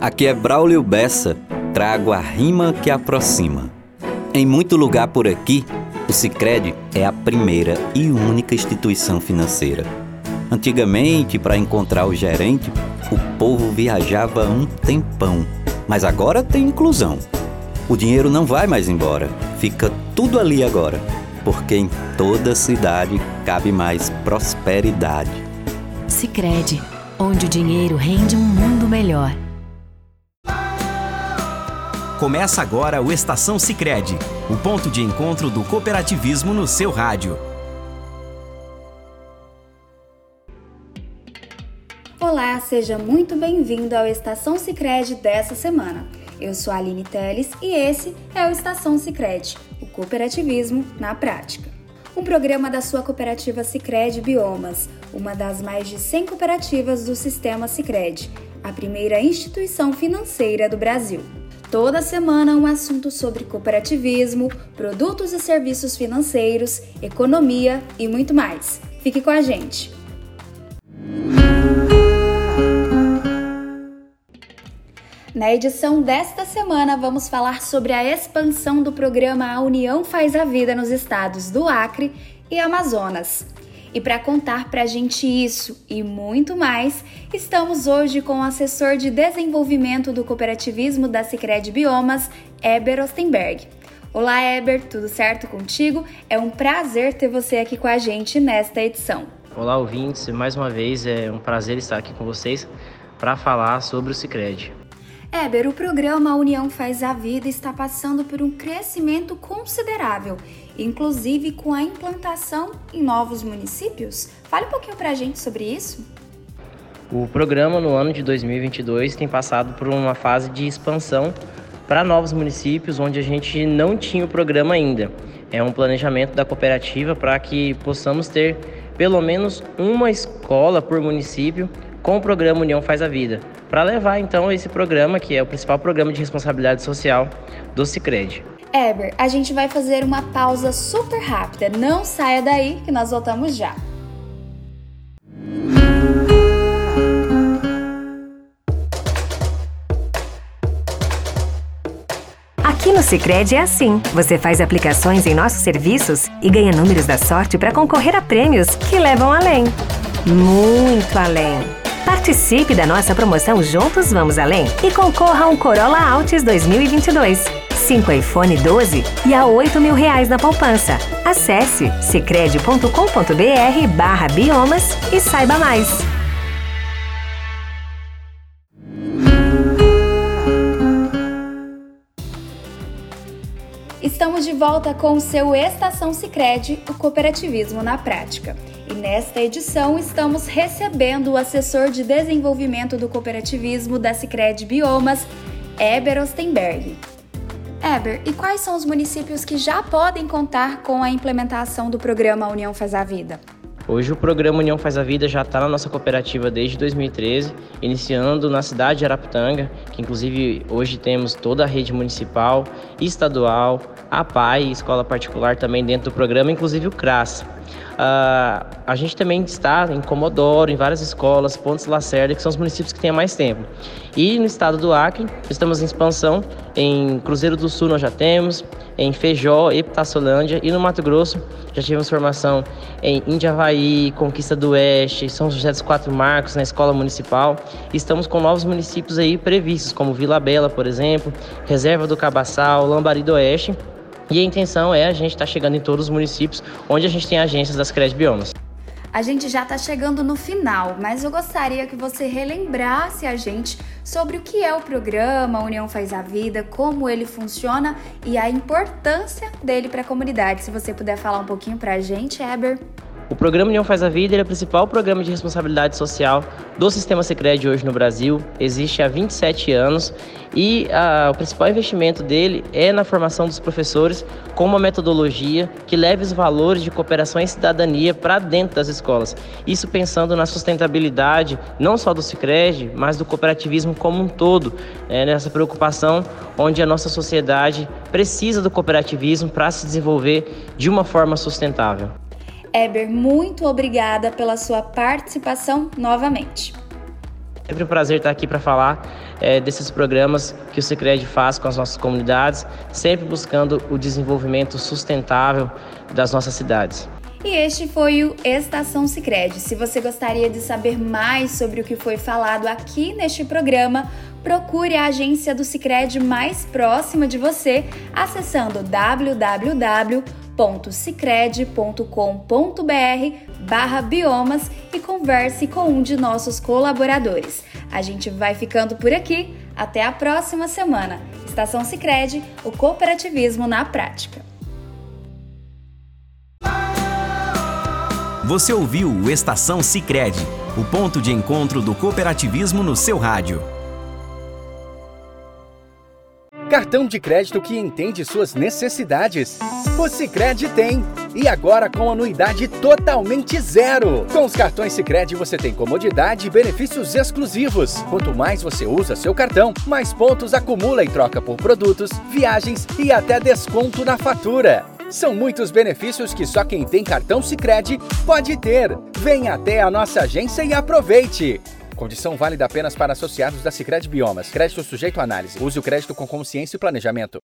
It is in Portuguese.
Aqui é Braulio Bessa, trago a rima que aproxima. Em muito lugar por aqui, o Sicredi é a primeira e única instituição financeira. Antigamente, para encontrar o gerente, o povo viajava um tempão, mas agora tem inclusão. O dinheiro não vai mais embora, fica tudo ali agora, porque em toda cidade cabe mais prosperidade. Sicredi, onde o dinheiro rende um mundo melhor. Começa agora o Estação Sicredi, o ponto de encontro do cooperativismo no seu rádio. Olá, seja muito bem-vindo ao Estação Sicredi dessa semana. Eu sou a Aline Teles e esse é o Estação Sicredi, o cooperativismo na prática. Um programa da sua cooperativa Sicredi Biomas, uma das mais de 100 cooperativas do sistema Sicredi, a primeira instituição financeira do Brasil. Toda semana um assunto sobre cooperativismo, produtos e serviços financeiros, economia e muito mais. Fique com a gente! Na edição desta semana, vamos falar sobre a expansão do programa A União Faz a Vida nos estados do Acre e Amazonas. E para contar para a gente isso e muito mais, estamos hoje com o assessor de desenvolvimento do cooperativismo da Sicredi Biomas, Eber Ostenberg. Olá, Eber, tudo certo contigo? É um prazer ter você aqui com a gente nesta edição. Olá, ouvintes, mais uma vez é um prazer estar aqui com vocês para falar sobre o Sicredi. Eber, o programa União Faz a Vida está passando por um crescimento considerável, inclusive com a implantação em novos municípios. Fale um pouquinho para a gente sobre isso. O programa no ano de 2022 tem passado por uma fase de expansão para novos municípios onde a gente não tinha o programa ainda. É um planejamento da cooperativa para que possamos ter pelo menos uma escola por município com o programa União Faz a Vida, para levar então esse programa, que é o principal programa de responsabilidade social do Cicred. Eber, a gente vai fazer uma pausa super rápida. Não saia daí que nós voltamos já. Aqui no Sicredi é assim. Você faz aplicações em nossos serviços e ganha números da sorte para concorrer a prêmios que levam além. Muito além. Participe da nossa promoção Juntos Vamos Além e concorra a um Corolla Altis 2022. 5 iPhone 12 e a 8 mil reais na poupança. Acesse cicred.com.br barra biomas e saiba mais. Estamos de volta com o seu Estação Sicredi, o cooperativismo na prática. E nesta edição estamos recebendo o assessor de desenvolvimento do cooperativismo da Sicredi Biomas, Eber Ostenberg. Eber, e quais são os municípios que já podem contar com a implementação do programa União Faz a Vida? Hoje o programa União Faz a Vida já está na nossa cooperativa desde 2013, iniciando na cidade de Araputanga, que inclusive hoje temos toda a rede municipal, estadual, a PAI, escola particular também dentro do programa, inclusive o CRAS. Uh, a gente também está em Comodoro, em várias escolas, Pontes Lacerda, que são os municípios que têm mais tempo. E no estado do Acre, estamos em expansão. Em Cruzeiro do Sul nós já temos, em Feijó, Epitaçolândia e no Mato Grosso já tivemos formação em Indiavaí, Conquista do Oeste, São José dos Quatro Marcos, na escola municipal. Estamos com novos municípios aí previstos, como Vila Bela, por exemplo, Reserva do Cabaçal, Lambari do Oeste e a intenção é a gente estar tá chegando em todos os municípios onde a gente tem agências das Cred Biomas. A gente já está chegando no final, mas eu gostaria que você relembrasse a gente sobre o que é o programa União Faz a Vida, como ele funciona e a importância dele para a comunidade. Se você puder falar um pouquinho para a gente, Eber. O programa União Faz a Vida é o principal programa de responsabilidade social do sistema Sicredi hoje no Brasil. Existe há 27 anos e a, o principal investimento dele é na formação dos professores com uma metodologia que leve os valores de cooperação e cidadania para dentro das escolas. Isso pensando na sustentabilidade não só do Sicredi, mas do cooperativismo como um todo, é, nessa preocupação onde a nossa sociedade precisa do cooperativismo para se desenvolver de uma forma sustentável. Eber, muito obrigada pela sua participação novamente. Sempre um prazer estar aqui para falar é, desses programas que o Sicredi faz com as nossas comunidades, sempre buscando o desenvolvimento sustentável das nossas cidades. E este foi o Estação Sicredi. Se você gostaria de saber mais sobre o que foi falado aqui neste programa, procure a agência do Sicredi mais próxima de você, acessando www.sicredi.com.br/biomas e converse com um de nossos colaboradores. A gente vai ficando por aqui. Até a próxima semana. Estação Sicredi, o cooperativismo na prática. Você ouviu o Estação Sicredi, o ponto de encontro do cooperativismo no seu rádio. Cartão de crédito que entende suas necessidades. O Sicredi tem. E agora com anuidade totalmente zero. Com os cartões Sicredi você tem comodidade e benefícios exclusivos. Quanto mais você usa seu cartão, mais pontos acumula em troca por produtos, viagens e até desconto na fatura. São muitos benefícios que só quem tem cartão Sicredi pode ter. Venha até a nossa agência e aproveite. Condição válida apenas para associados da Sicredi Biomas. Crédito sujeito à análise. Use o crédito com consciência e planejamento.